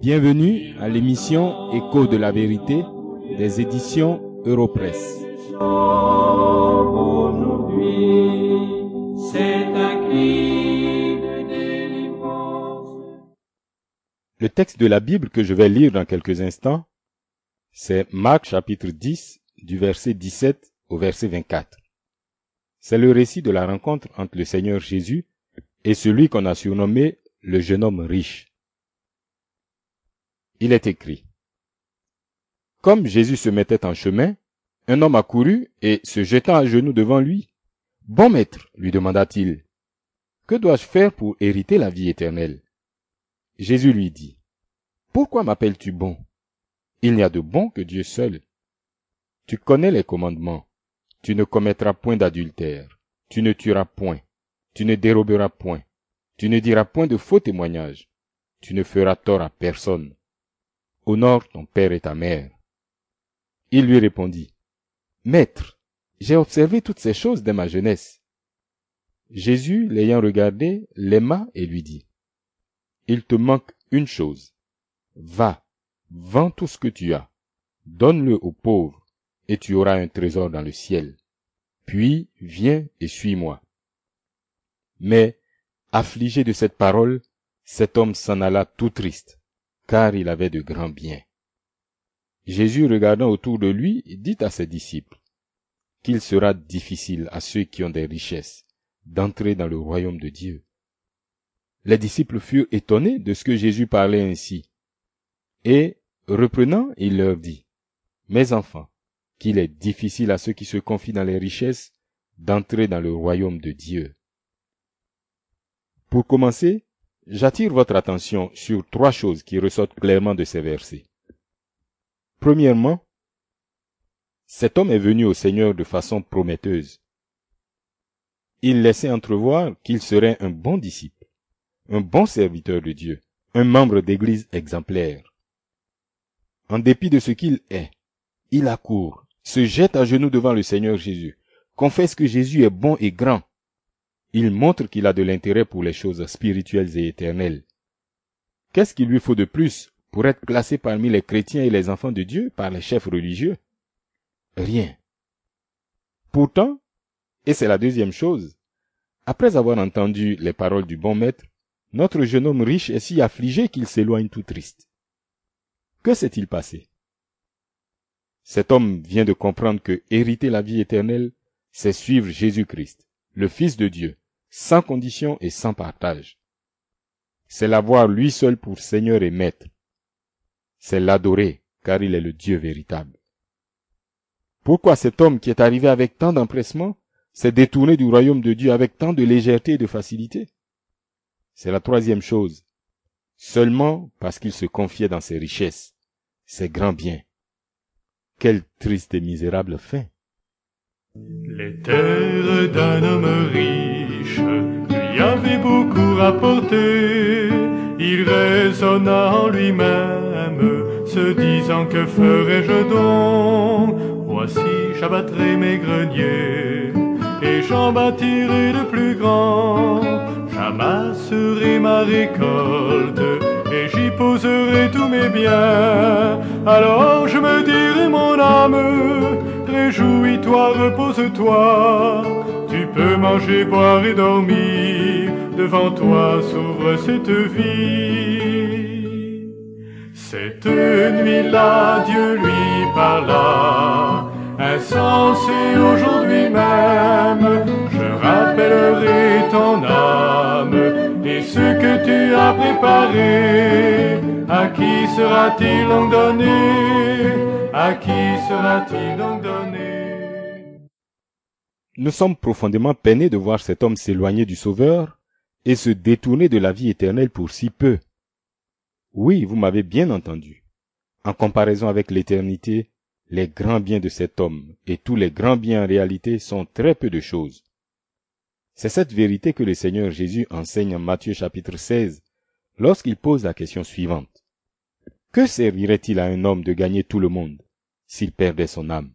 Bienvenue à l'émission Écho de la vérité des éditions Europresse. Le texte de la Bible que je vais lire dans quelques instants, c'est Marc chapitre 10 du verset 17 au verset 24. C'est le récit de la rencontre entre le Seigneur Jésus et celui qu'on a surnommé le jeune homme riche. Il est écrit. Comme Jésus se mettait en chemin, un homme accourut et, se jetant à genoux devant lui, Bon maître, lui demanda-t-il, que dois-je faire pour hériter la vie éternelle? Jésus lui dit, Pourquoi m'appelles-tu bon? Il n'y a de bon que Dieu seul. Tu connais les commandements. Tu ne commettras point d'adultère. Tu ne tueras point. Tu ne déroberas point. Tu ne diras point de faux témoignages. Tu ne feras tort à personne. Honore ton père et ta mère. Il lui répondit, Maître, j'ai observé toutes ces choses dès ma jeunesse. Jésus, l'ayant regardé, l'aima et lui dit, Il te manque une chose. Va, vends tout ce que tu as, donne-le aux pauvres, et tu auras un trésor dans le ciel. Puis viens et suis-moi. Mais, affligé de cette parole, cet homme s'en alla tout triste, car il avait de grands biens. Jésus, regardant autour de lui, dit à ses disciples, qu'il sera difficile à ceux qui ont des richesses d'entrer dans le royaume de Dieu. Les disciples furent étonnés de ce que Jésus parlait ainsi. Et, reprenant, il leur dit, Mes enfants, qu'il est difficile à ceux qui se confient dans les richesses d'entrer dans le royaume de Dieu. Pour commencer, j'attire votre attention sur trois choses qui ressortent clairement de ces versets. Premièrement, cet homme est venu au Seigneur de façon prometteuse. Il laissait entrevoir qu'il serait un bon disciple, un bon serviteur de Dieu, un membre d'église exemplaire. En dépit de ce qu'il est, il accourt, se jette à genoux devant le Seigneur Jésus, confesse que Jésus est bon et grand. Il montre qu'il a de l'intérêt pour les choses spirituelles et éternelles. Qu'est-ce qu'il lui faut de plus pour être classé parmi les chrétiens et les enfants de Dieu par les chefs religieux? Rien. Pourtant, et c'est la deuxième chose, après avoir entendu les paroles du bon maître, notre jeune homme riche est si affligé qu'il s'éloigne tout triste. Que s'est-il passé? Cet homme vient de comprendre que hériter la vie éternelle, c'est suivre Jésus-Christ, le Fils de Dieu, sans condition et sans partage. C'est l'avoir lui seul pour Seigneur et Maître. C'est l'adorer, car il est le Dieu véritable. Pourquoi cet homme qui est arrivé avec tant d'empressement s'est détourné du royaume de Dieu avec tant de légèreté et de facilité? C'est la troisième chose. Seulement parce qu'il se confiait dans ses richesses, ses grands biens. Quelle triste et misérable fin. Les terres d'un homme riche lui avaient beaucoup rapporté. Il raisonna en lui-même, se disant que ferais-je donc? Voici, j'abattrai mes greniers, et j'en bâtirai de plus grands. J'amasserai ma récolte, et j'y poserai tous mes biens. Alors je me mon réjouis-toi, repose-toi. Tu peux manger, boire et dormir. Devant toi s'ouvre cette vie. Cette nuit-là, Dieu lui parla insensé aujourd'hui même, je rappellerai ton âme et ce que tu as préparé. À qui sera-t-il donc donné? Nous sommes profondément peinés de voir cet homme s'éloigner du Sauveur et se détourner de la vie éternelle pour si peu. Oui, vous m'avez bien entendu. En comparaison avec l'éternité, les grands biens de cet homme et tous les grands biens en réalité sont très peu de choses. C'est cette vérité que le Seigneur Jésus enseigne en Matthieu chapitre 16 lorsqu'il pose la question suivante. Que servirait-il à un homme de gagner tout le monde s'il perdait son âme?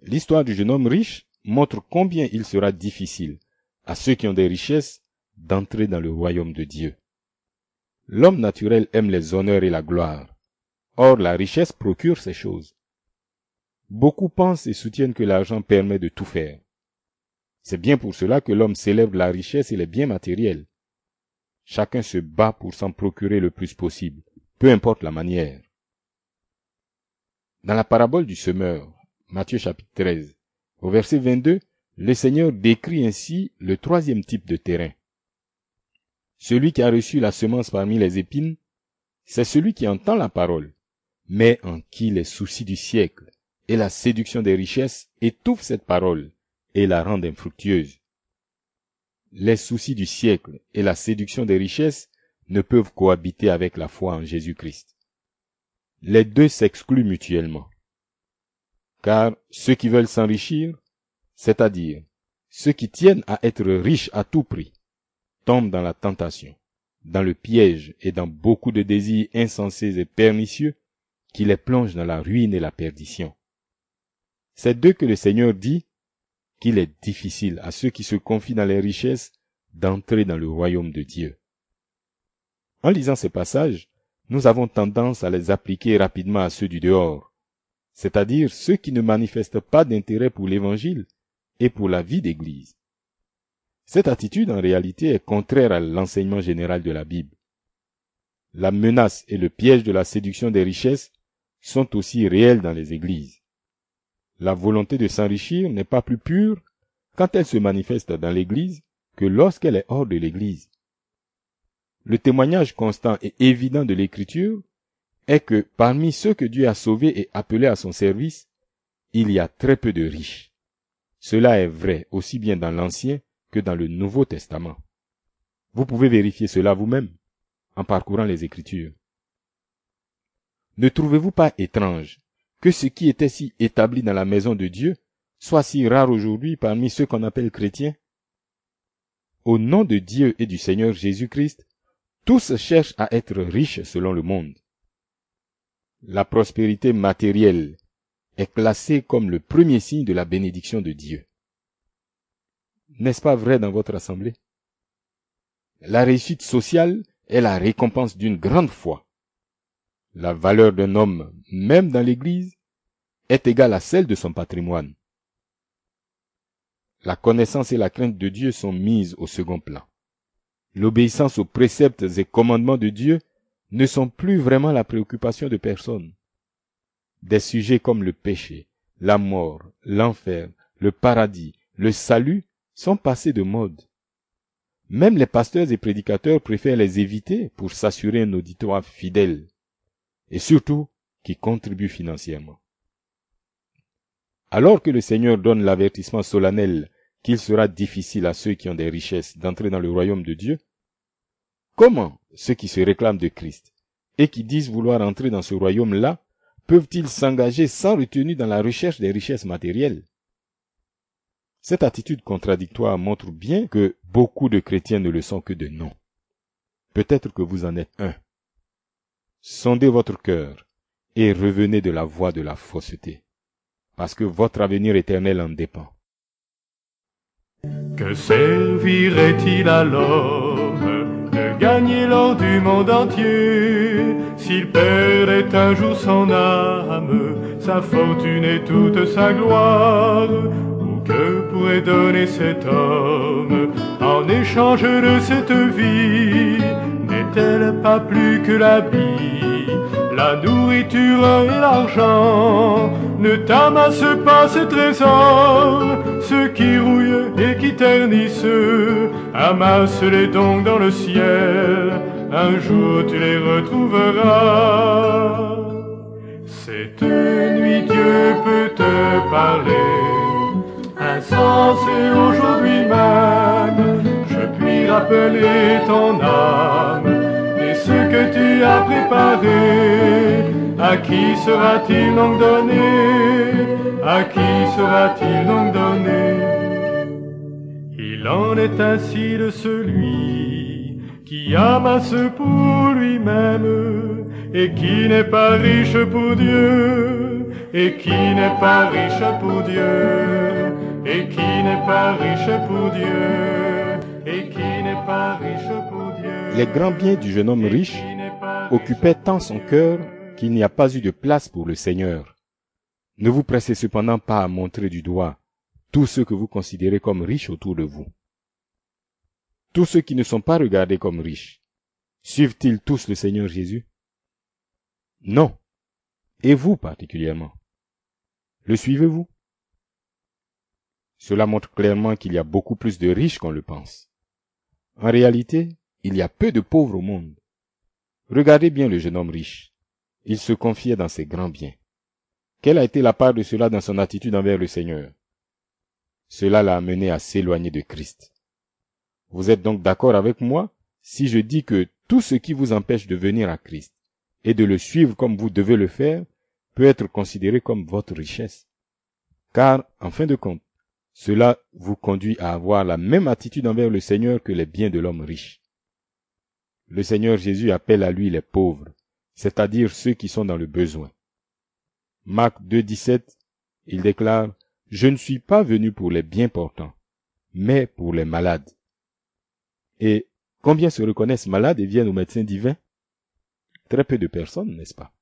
L'histoire du jeune homme riche montre combien il sera difficile à ceux qui ont des richesses d'entrer dans le royaume de Dieu. L'homme naturel aime les honneurs et la gloire. Or, la richesse procure ces choses. Beaucoup pensent et soutiennent que l'argent permet de tout faire. C'est bien pour cela que l'homme célèbre la richesse et les biens matériels. Chacun se bat pour s'en procurer le plus possible, peu importe la manière. Dans la parabole du semeur, Matthieu chapitre 13, au verset 22, le Seigneur décrit ainsi le troisième type de terrain. Celui qui a reçu la semence parmi les épines, c'est celui qui entend la parole, mais en qui les soucis du siècle et la séduction des richesses étouffent cette parole et la rendent infructueuse. Les soucis du siècle et la séduction des richesses ne peuvent cohabiter avec la foi en Jésus-Christ. Les deux s'excluent mutuellement. Car ceux qui veulent s'enrichir, c'est-à-dire ceux qui tiennent à être riches à tout prix, tombent dans la tentation, dans le piège et dans beaucoup de désirs insensés et pernicieux qui les plongent dans la ruine et la perdition. C'est d'eux que le Seigneur dit qu'il est difficile à ceux qui se confient dans les richesses d'entrer dans le royaume de Dieu. En lisant ces passages, nous avons tendance à les appliquer rapidement à ceux du dehors, c'est-à-dire ceux qui ne manifestent pas d'intérêt pour l'Évangile et pour la vie d'Église. Cette attitude en réalité est contraire à l'enseignement général de la Bible. La menace et le piège de la séduction des richesses sont aussi réels dans les églises. La volonté de s'enrichir n'est pas plus pure quand elle se manifeste dans l'église que lorsqu'elle est hors de l'église. Le témoignage constant et évident de l'écriture est que parmi ceux que Dieu a sauvés et appelés à son service, il y a très peu de riches. Cela est vrai aussi bien dans l'Ancien que dans le Nouveau Testament. Vous pouvez vérifier cela vous-même en parcourant les Écritures. Ne trouvez-vous pas étrange que ce qui était si établi dans la maison de Dieu soit si rare aujourd'hui parmi ceux qu'on appelle chrétiens? Au nom de Dieu et du Seigneur Jésus-Christ, tous cherchent à être riches selon le monde. La prospérité matérielle est classée comme le premier signe de la bénédiction de Dieu. N'est-ce pas vrai dans votre assemblée? La réussite sociale est la récompense d'une grande foi. La valeur d'un homme, même dans l'Église, est égale à celle de son patrimoine. La connaissance et la crainte de Dieu sont mises au second plan. L'obéissance aux préceptes et commandements de Dieu ne sont plus vraiment la préoccupation de personne. Des sujets comme le péché, la mort, l'enfer, le paradis, le salut sont passés de mode. Même les pasteurs et prédicateurs préfèrent les éviter pour s'assurer un auditoire fidèle et surtout qui contribue financièrement. Alors que le Seigneur donne l'avertissement solennel qu'il sera difficile à ceux qui ont des richesses d'entrer dans le royaume de Dieu, comment ceux qui se réclament de Christ et qui disent vouloir entrer dans ce royaume-là peuvent-ils s'engager sans retenue dans la recherche des richesses matérielles? Cette attitude contradictoire montre bien que beaucoup de chrétiens ne le sont que de nom. Peut-être que vous en êtes un. Sondez votre cœur et revenez de la voie de la fausseté, parce que votre avenir éternel en dépend. Que servirait-il à l'homme de gagner l'or du monde entier s'il perdait un jour son âme, sa fortune et toute sa gloire? Ou que pourrait donner cet homme en échange de cette vie? N'est-elle pas plus que la vie, la nourriture et l'argent Ne t'amasse pas ces trésors, ceux qui rouillent et qui ternissent, amasse-les donc dans le ciel, un jour tu les retrouveras. Cette nuit Dieu peut te parler, insensé aujourd'hui même, je puis rappeler ton âme tu as préparé, à qui sera-t-il donc donné À qui sera-t-il donc donné? Il en est ainsi de celui qui amasse pour lui-même et qui n'est pas riche pour Dieu, et qui n'est pas riche pour Dieu, et qui n'est pas riche pour Dieu. n'est pas riche pour Dieu. Les grands biens du jeune homme riche occupaient tant son cœur qu'il n'y a pas eu de place pour le Seigneur. Ne vous pressez cependant pas à montrer du doigt tous ceux que vous considérez comme riches autour de vous. Tous ceux qui ne sont pas regardés comme riches, suivent-ils tous le Seigneur Jésus? Non. Et vous particulièrement? Le suivez-vous? Cela montre clairement qu'il y a beaucoup plus de riches qu'on le pense. En réalité, il y a peu de pauvres au monde. Regardez bien le jeune homme riche. Il se confiait dans ses grands biens. Quelle a été la part de cela dans son attitude envers le Seigneur? Cela l'a amené à s'éloigner de Christ. Vous êtes donc d'accord avec moi si je dis que tout ce qui vous empêche de venir à Christ et de le suivre comme vous devez le faire peut être considéré comme votre richesse. Car, en fin de compte, cela vous conduit à avoir la même attitude envers le Seigneur que les biens de l'homme riche. Le Seigneur Jésus appelle à lui les pauvres, c'est-à-dire ceux qui sont dans le besoin. Marc 2.17, il déclare, Je ne suis pas venu pour les bien portants, mais pour les malades. Et combien se reconnaissent malades et viennent aux médecins divins Très peu de personnes, n'est-ce pas?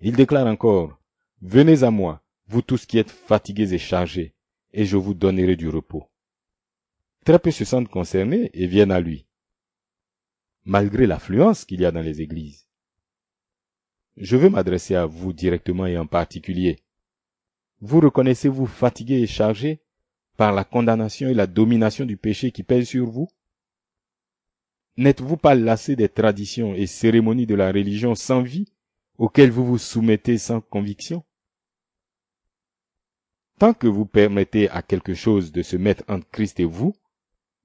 Il déclare encore, Venez à moi, vous tous qui êtes fatigués et chargés, et je vous donnerai du repos. Très peu se sentent concernés et viennent à lui, malgré l'affluence qu'il y a dans les églises. Je veux m'adresser à vous directement et en particulier. Vous reconnaissez-vous fatigué et chargé par la condamnation et la domination du péché qui pèse sur vous? N'êtes-vous pas lassé des traditions et cérémonies de la religion sans vie auxquelles vous vous soumettez sans conviction? Tant que vous permettez à quelque chose de se mettre entre Christ et vous,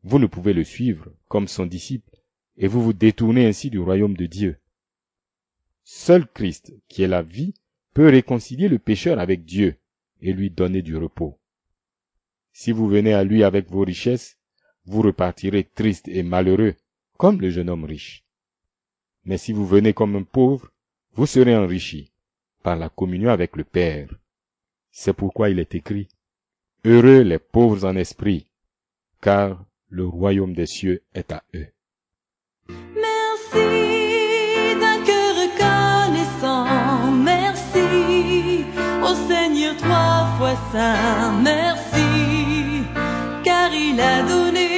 vous ne pouvez le suivre comme son disciple et vous vous détournez ainsi du royaume de Dieu. Seul Christ, qui est la vie, peut réconcilier le pécheur avec Dieu et lui donner du repos. Si vous venez à lui avec vos richesses, vous repartirez triste et malheureux, comme le jeune homme riche. Mais si vous venez comme un pauvre, vous serez enrichi par la communion avec le Père. C'est pourquoi il est écrit, Heureux les pauvres en esprit, car le royaume des cieux est à eux. Merci d'un cœur reconnaissant, merci au Seigneur trois fois saint, merci, car il a donné